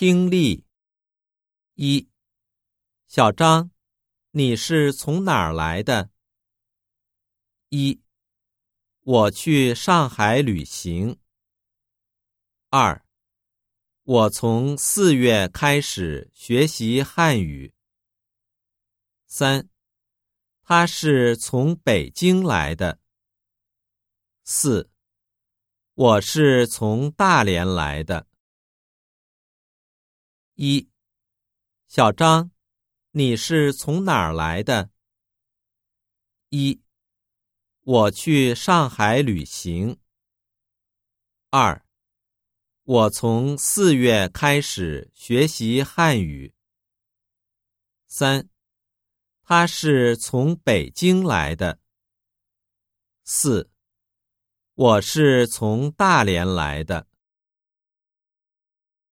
听力一，小张，你是从哪儿来的？一，我去上海旅行。二，我从四月开始学习汉语。三，他是从北京来的。四，我是从大连来的。一，小张，你是从哪儿来的？一，我去上海旅行。二，我从四月开始学习汉语。三，他是从北京来的。四，我是从大连来的。